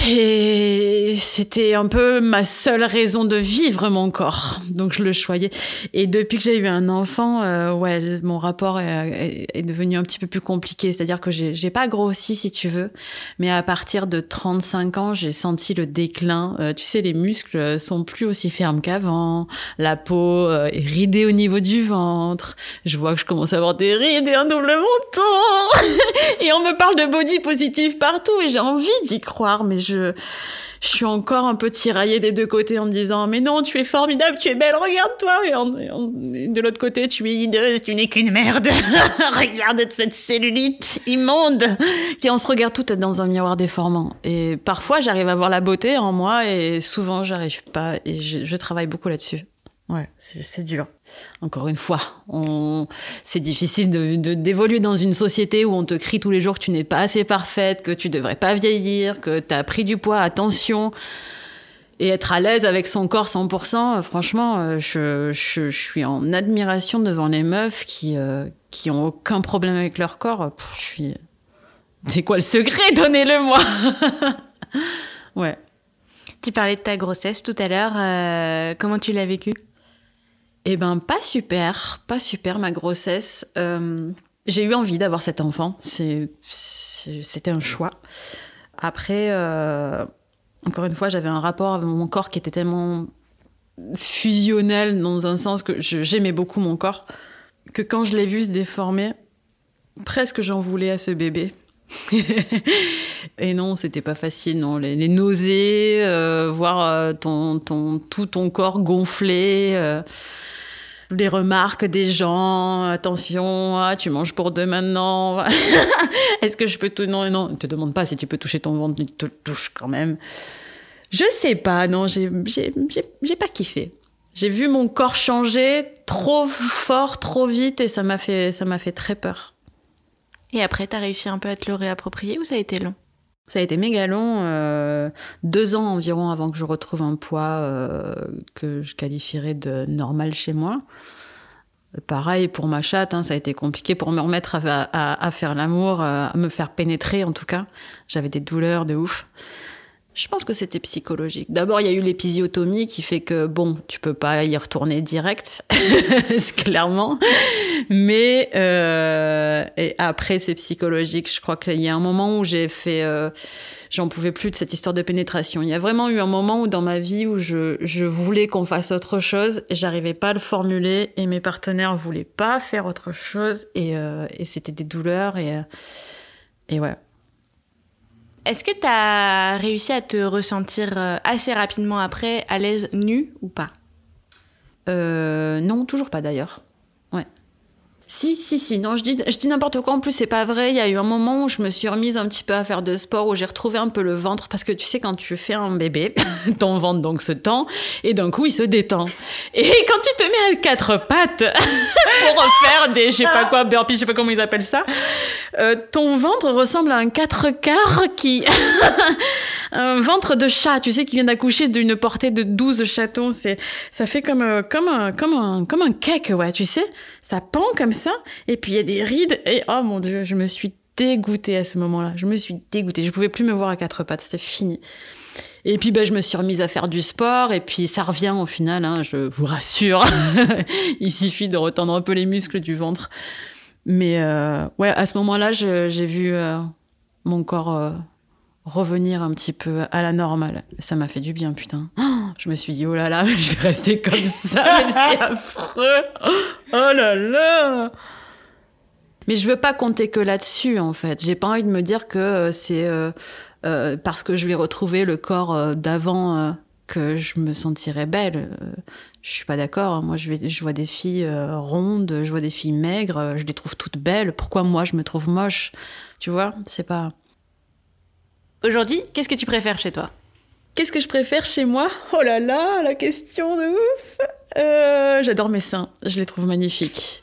et c'était un peu ma seule raison de vivre mon corps. Donc je le choyais. Et depuis que j'ai eu un enfant, euh, ouais, mon rapport est, devenu un petit peu plus compliqué. C'est-à-dire que j'ai pas grossi, si tu veux, mais à partir de 35 ans, j'ai senti le déclin. Euh, tu sais, les muscles sont plus aussi fermes qu'avant. La peau euh, est ridée au niveau du ventre. Je vois que je commence à avoir des rides et un double menton. *laughs* et on me parle de body positive partout et j'ai envie d'y croire, mais je, je suis encore un peu tiraillée des deux côtés en me disant mais non, tu es formidable, tu es belle, regarde-toi. Et, en- et en- et de l'autre côté, tu es hideuse, tu n'es qu'une merde. *laughs* regarde cette cellulite immonde. Et on se regarde toutes dans un miroir déformant. Et parfois, j'arrive à voir la beauté en moi et souvent, j'arrive pas. Et je, je travaille beaucoup là-dessus. Ouais, c'est c'est dur. Encore une fois, c'est difficile de- de- d'évoluer dans une société où on te crie tous les jours que tu n'es pas assez parfaite, que tu devrais pas vieillir, que tu as pris du poids, attention. Et être à l'aise avec son corps 100%, euh, franchement, euh, je, suis en admiration devant les meufs qui, euh, qui ont aucun problème avec leur corps. Je suis. C'est quoi le secret? *laughs* Donnez-le-moi *laughs* Ouais. Tu parlais de ta grossesse tout à l'heure. euh, comment tu l'as vécue? Eh ben, pas super, pas super ma grossesse. Euh, j'ai eu envie d'avoir cet enfant. C'était un choix. Après, euh, encore une fois, j'avais un rapport avec mon corps qui était tellement fusionnel dans un sens que j'aimais beaucoup mon corps que quand je l'ai vu se déformer, presque j'en voulais à ce bébé. *laughs* Et non, c'était pas facile, non. Les, nausées, euh, voir euh, ton, ton, tout ton corps gonflé, euh, les remarques des gens, attention, ah, tu manges pour deux maintenant. *laughs* Est-ce que je peux tout Non, non, ne te demande pas si tu peux toucher ton ventre, tu te touches quand même. Je sais pas, non, j'ai pas kiffé. J'ai vu mon corps changer trop fort, trop vite, et ça m'a fait, ça m'a fait très peur. Et après, t'as réussi un peu à te le réapproprier ou ça a été long? Ça a été méga long, euh, deux ans environ avant que je retrouve un poids euh, que je qualifierais de normal chez moi. Pareil pour ma chatte, hein, ça a été compliqué pour me remettre à, à- faire l'amour, euh, à me faire pénétrer en tout cas. J'avais des douleurs de ouf. Je pense que c'était psychologique. D'abord, il y a eu l'épisiotomie qui fait que, bon, tu peux pas y retourner direct, *laughs* clairement. Mais euh, et après, c'est psychologique. Je crois qu'il y a un moment où j'ai fait... euh, J'en pouvais plus de cette histoire de pénétration. Il y a vraiment eu un moment où dans ma vie où je, je voulais qu'on fasse autre chose, j'arrivais pas à le formuler et mes partenaires voulaient pas faire autre chose et, euh, et c'était des douleurs et, euh, et ouais. Est-ce que t'as réussi à te ressentir euh, assez rapidement après à l'aise nu ou pas? Euh, non, toujours pas d'ailleurs. Ouais. Si, si, si. Non, je dis, je dis n'importe quoi. En plus, c'est pas vrai. Il y a eu un moment où je me suis remise un petit peu à faire de sport, où j'ai retrouvé un peu le ventre. Parce que tu sais, quand tu fais un bébé, *laughs* ton ventre donc se tend, et d'un coup, il se détend. Et quand tu te mets à quatre pattes *laughs* pour faire des, je sais pas quoi, burpees, je sais pas comment ils appellent ça, euh, ton ventre ressemble à un quatre quarts qui... *laughs* un ventre de chat, tu sais, qui vient d'accoucher d'une portée de 12 chatons. C'est, ça fait comme, euh, comme, un, comme, un, comme un cake, ouais, tu sais. Ça pend comme ça, et puis il y a des rides, et oh mon dieu, je me suis dégoûtée à ce moment-là. Je me suis dégoûtée. Je pouvais plus me voir à quatre pattes, c'était fini. Et puis ben, je me suis remise à faire du sport et puis ça revient au final, hein, je vous rassure. *laughs* Il suffit de retendre un peu les muscles du ventre. Mais euh, ouais, à ce moment-là, j'ai vu euh, mon corps euh, revenir un petit peu à la normale. Ça m'a fait du bien, putain. je me suis dit, oh là là, *laughs* je vais rester comme ça, c'est *laughs* affreux. Oh là là. Mais je veux pas compter que là-dessus, en fait. J'ai pas envie de me dire que c'est euh, parce que je vais retrouver le corps euh, d'avant euh, que je me sentirais belle. je suis pas d'accord. Hein. Moi, je, vais, je vois des filles rondes, je vois des filles maigres, je les trouve toutes belles. Pourquoi moi, je me trouve moche? Tu vois, c'est pas. Aujourd'hui, qu'est-ce que tu préfères chez toi? Qu'est-ce que je préfère chez moi? Oh là là, la question de ouf J'adore mes seins, je les trouve magnifiques.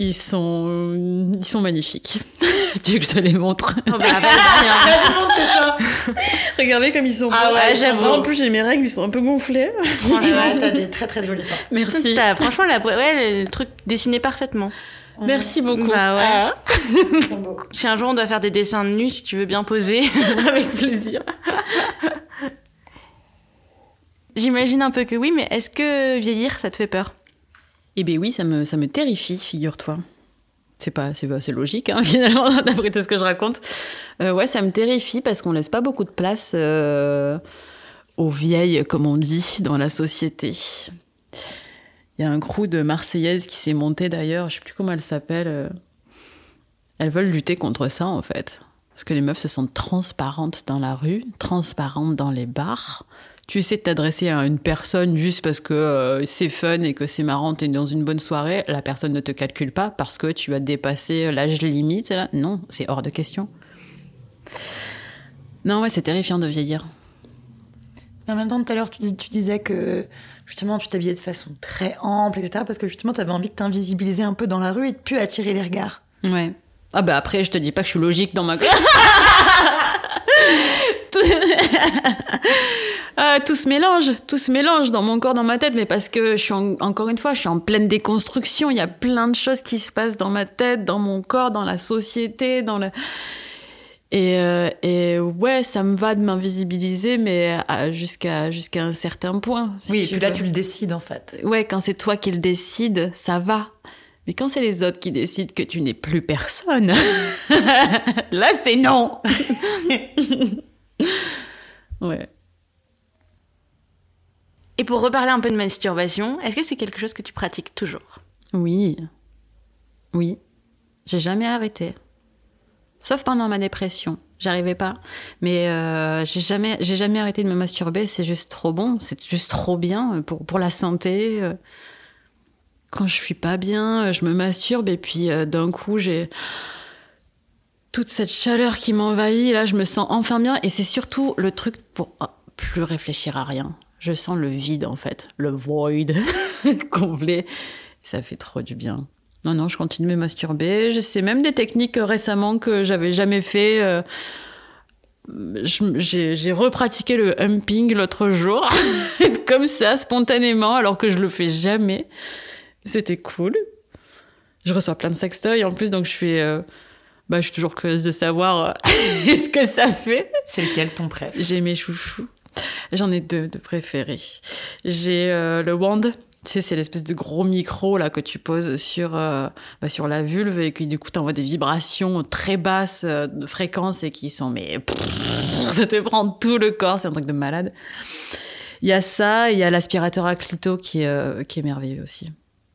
Ils sont, ils sont magnifiques. *laughs* tu veux que je te les montre oh bah, hein. *laughs* *laughs* Regardez comme ils sont ah ouais, j'avoue. En plus, j'ai mes règles, ils sont un peu gonflés. Franchement, t'as des très très jolis seins. Merci. franchement, la, ouais, le truc dessiné parfaitement. Merci beaucoup. Bah ouais. Ah. Si un jour on doit faire des dessins de nus, si tu veux bien poser. Avec plaisir. J'imagine un peu que oui, mais est-ce que vieillir, ça te fait peur? Eh bien oui, ça me, ça me terrifie, figure-toi. C'est pas, c'est logique, hein, *laughs* finalement, d'après tout ce que je raconte. Euh, ouais, ça me terrifie parce qu'on laisse pas beaucoup de place euh, aux vieilles, comme on dit, dans la société. Il y a un crew de Marseillaises qui s'est monté d'ailleurs, je sais plus comment elles s'appellent. Euh, elles veulent lutter contre ça, en fait. Parce que les meufs se sentent transparentes dans la rue, transparentes dans les bars, tu essaies de t'adresser à une personne juste parce que euh, c'est fun et que c'est marrant, es dans une bonne soirée, la personne ne te calcule pas parce que tu as dépassé l'âge limite. Là? Non, c'est hors de question. Non, ouais, c'est terrifiant de vieillir. en même temps, tout à l'heure, tu, tu, disais que justement, tu t'habillais de façon très ample, etc. Parce que justement, tu avais envie de t'invisibiliser un peu dans la rue et de plus attirer les regards. Ouais. Ah bah après, je te dis pas que je suis logique dans ma... *laughs* *laughs* *laughs* Ah, tout se mélange, tout se mélange dans mon corps, dans ma tête, mais parce que je suis encore une fois, je suis en pleine déconstruction. Il y a plein de choses qui se passent dans ma tête, dans mon corps, dans la société, dans le. Et, euh, et ouais, ça me va de m'invisibiliser, mais jusqu'à jusqu'à un certain point. oui, et puis là, tu le décides en fait. Ouais, quand c'est toi qui le décides, ça va. Mais quand c'est les autres qui décident que tu n'es plus personne, *laughs* là c'est non. *laughs* ouais. Et pour reparler un peu de masturbation, est-ce que c'est quelque chose que tu pratiques toujours? Oui. Oui. J'ai jamais arrêté. Sauf pendant ma dépression. J'arrivais pas. Mais euh, j'ai jamais, jamais arrêté de me masturber. C'est juste trop bon. C'est juste trop bien pour, pour la santé. Quand je suis pas bien, je me masturbe et puis euh, d'un coup, j'ai toute cette chaleur qui m'envahit. Là, je me sens enfin bien. Et c'est surtout le truc pour oh, plus réfléchir à rien je sens le vide en fait, le void *laughs* complet. Ça fait trop du bien. Non, non, je continue de me masturber. Je sais même des techniques récemment que j'avais jamais fait. Euh, j'ai repratiqué le humping l'autre jour, *laughs* comme ça, spontanément, alors que je le fais jamais. C'était cool. Je reçois plein de sextoys en plus, donc je suis, euh, bah, je suis toujours curieuse de savoir *laughs* euh, ce que ça fait? C'est lequel ton préf? J'ai mes chouchous. J'en ai deux de préférés. J'ai euh, le wand. Tu sais, c'est l'espèce de gros micro là que tu poses sur euh, bah, sur la vulve et qui du coup t'envoie des vibrations très basses euh, de fréquence et qui sont mais *laughs* ça te prend tout le corps, c'est un truc de malade. Il y a ça, il y a l'aspirateur à clito qui est qui est merveilleux aussi.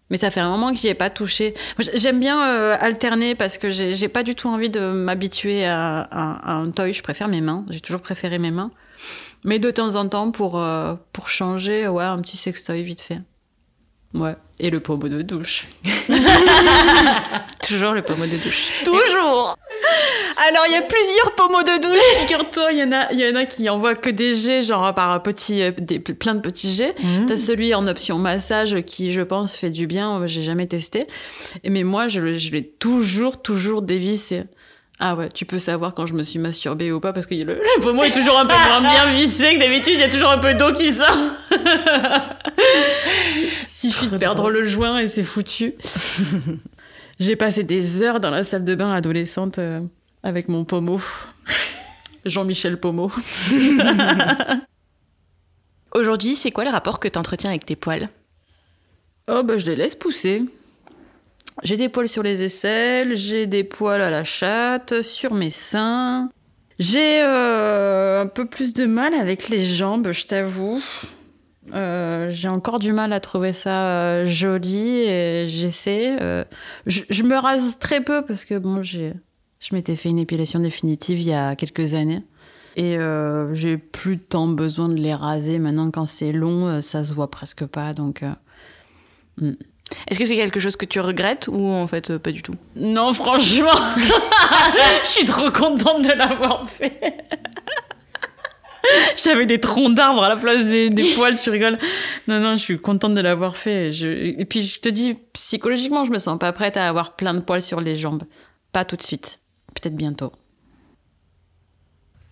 Mais ça fait un moment que j'y ai pas touché. J'aime bien alterner parce que j'ai pas du tout envie de m'habituer à, à, un toy. Je préfère mes mains. J'ai toujours préféré mes mains. Mais de temps en temps, pour, euh, pour changer, ouais, un petit sextoy vite fait. Ouais. Et le pommeau de douche. *laughs* Toujours le pommeau de douche. Toujours Alors, il y a plusieurs pommeaux de douche, figure-toi. Il y, en a, il y en a qui envoient que des jets, genre par petit, euh, des, plein de petits jets. Mmh. T'as celui en option massage qui, je pense, fait du bien. J'ai jamais testé. Et Mais moi, je, le- je l'ai toujours, toujours dévissé. Ah ouais, tu peux savoir quand je me suis masturbée ou pas parce que le, le pommeau est toujours un peu moins bien vissé que d'habitude. Il y a toujours un peu d'eau qui sort. *laughs* Suffit de perdre le joint et c'est foutu. *laughs* J'ai passé des heures dans la salle de bain adolescente euh, avec mon pommeau. Jean-Michel Pommeau. *laughs* Aujourd'hui, c'est quoi le rapport que tu entretiens avec tes poils? Oh, bah, je les laisse pousser. J'ai des poils sur les aisselles, j'ai des poils à la chatte, sur mes seins. J'ai euh, un peu plus de mal avec les jambes, je t'avoue. Euh, j'ai encore du mal à trouver ça euh, joli et j'essaie. je, me rase très peu parce que bon, je m'étais fait une épilation définitive il y a quelques années. Et j'ai plus tant besoin de les raser. Maintenant, quand c'est long, ça se voit presque pas. Donc, euh, Est-ce que c'est quelque chose que tu regrettes ou en fait euh, pas du tout? Non, franchement, *laughs* je suis trop contente de l'avoir fait. *laughs* J'avais des troncs d'arbres à la place des, des *laughs* poils, tu rigoles. Non, non, je suis contente de l'avoir fait. Je- Et puis, je te dis, psychologiquement, je me sens pas prête à avoir plein de poils sur les jambes. Pas tout de suite. Peut-être bientôt.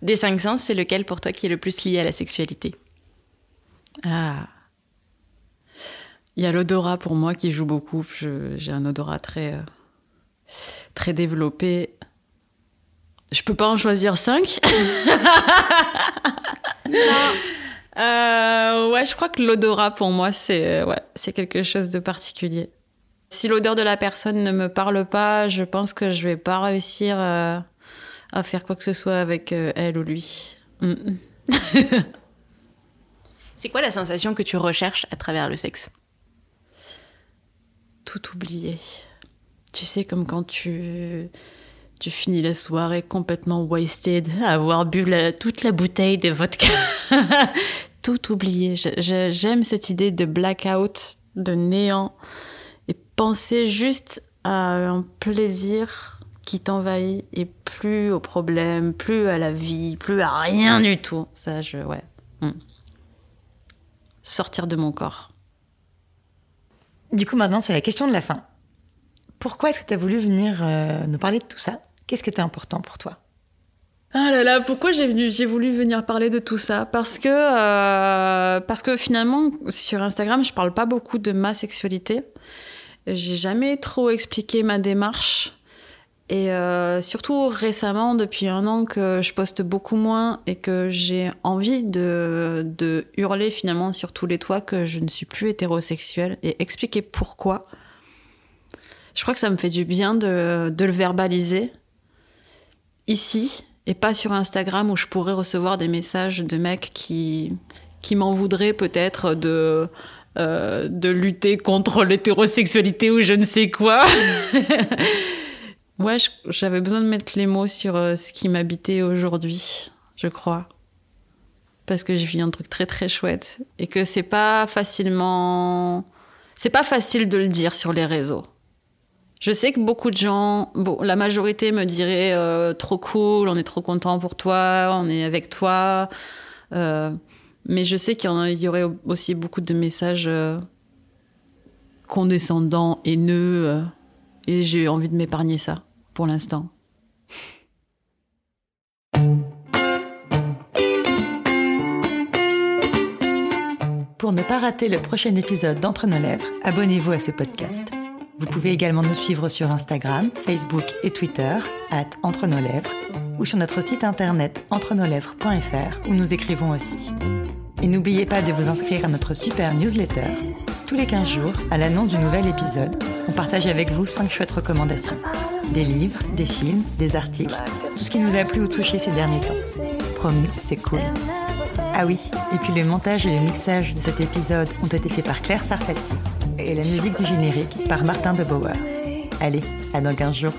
Des cinq sens, c'est lequel pour toi qui est le plus lié à la sexualité? Ah. Il y a l'odorat pour moi qui joue beaucoup. J'ai un odorat très, euh, très développé. Je peux pas en choisir cinq. *laughs* Euh, ouais, je crois que l'odorat pour moi c'est euh, ouais, c'est quelque chose de particulier. Si l'odeur de la personne ne me parle pas, je pense que je vais pas réussir euh, à faire quoi que ce soit avec elle ou lui. Mm, mm. *laughs* C'est quoi la sensation que tu recherches à travers le sexe? Tout oublier. Tu sais, comme quand tu, tu finis la soirée complètement wasted, avoir bu toute la bouteille de vodka. *laughs* tout je- J'aime cette idée de blackout, de néant, et penser juste à un plaisir qui t'envahit et plus aux problèmes, plus à la vie, plus à rien du tout. Ça, je, ouais. Hmm. Sortir de mon corps. Du coup, maintenant, c'est la question de la fin. Pourquoi est-ce que tu as voulu venir euh, nous parler de tout ça? Qu'est-ce qui était important pour toi? Ah là là, pourquoi j'ai voulu venir parler de tout ça? Parce que euh, parce que finalement sur Instagram, je parle pas beaucoup de ma sexualité. J'ai jamais trop expliqué ma démarche. Et euh, surtout récemment, depuis un an que je poste beaucoup moins et que j'ai envie de, hurler finalement sur tous les toits que je ne suis plus hétérosexuelle et expliquer pourquoi. Je crois que ça me fait du bien de, de le verbaliser ici et pas sur Instagram où je pourrais recevoir des messages de mecs qui, qui m'en voudraient peut-être de, euh, de lutter contre l'hétérosexualité ou je ne sais quoi. *laughs* ouais, j'avais besoin de mettre les mots sur euh, ce qui m'habitait aujourd'hui, je crois. Parce que je vis un truc très très chouette et que c'est pas facilement. C'est pas facile de le dire sur les réseaux. Je sais que beaucoup de gens, la majorité me dirait euh, trop cool, on est trop content pour toi, on est avec toi. Euh, mais je sais qu'il y, aurait aussi beaucoup de messages condescendants, haineux, et j'ai envie de m'épargner ça pour l'instant. Pour ne pas rater le prochain épisode d'Entre nos lèvres, abonnez-vous à ce podcast. Vous pouvez également nous suivre sur Instagram, Facebook et Twitter, at Entre nos lèvres, ou sur notre site internet entrenoslèvres.fr où nous écrivons aussi. Et n'oubliez pas de vous inscrire à notre super newsletter. Tous les 15 jours, à l'annonce du nouvel épisode, on partage avec vous 5 chouettes recommandations. Des livres, des films, des articles, tout ce qui nous a plu ou touché ces derniers temps. Promis, c'est cool. Ah oui, et puis le montage et le mixage de cet épisode ont été faits par Claire Sarfati et la musique du générique par Martin de Bauer. Allez, à dans 15 jours.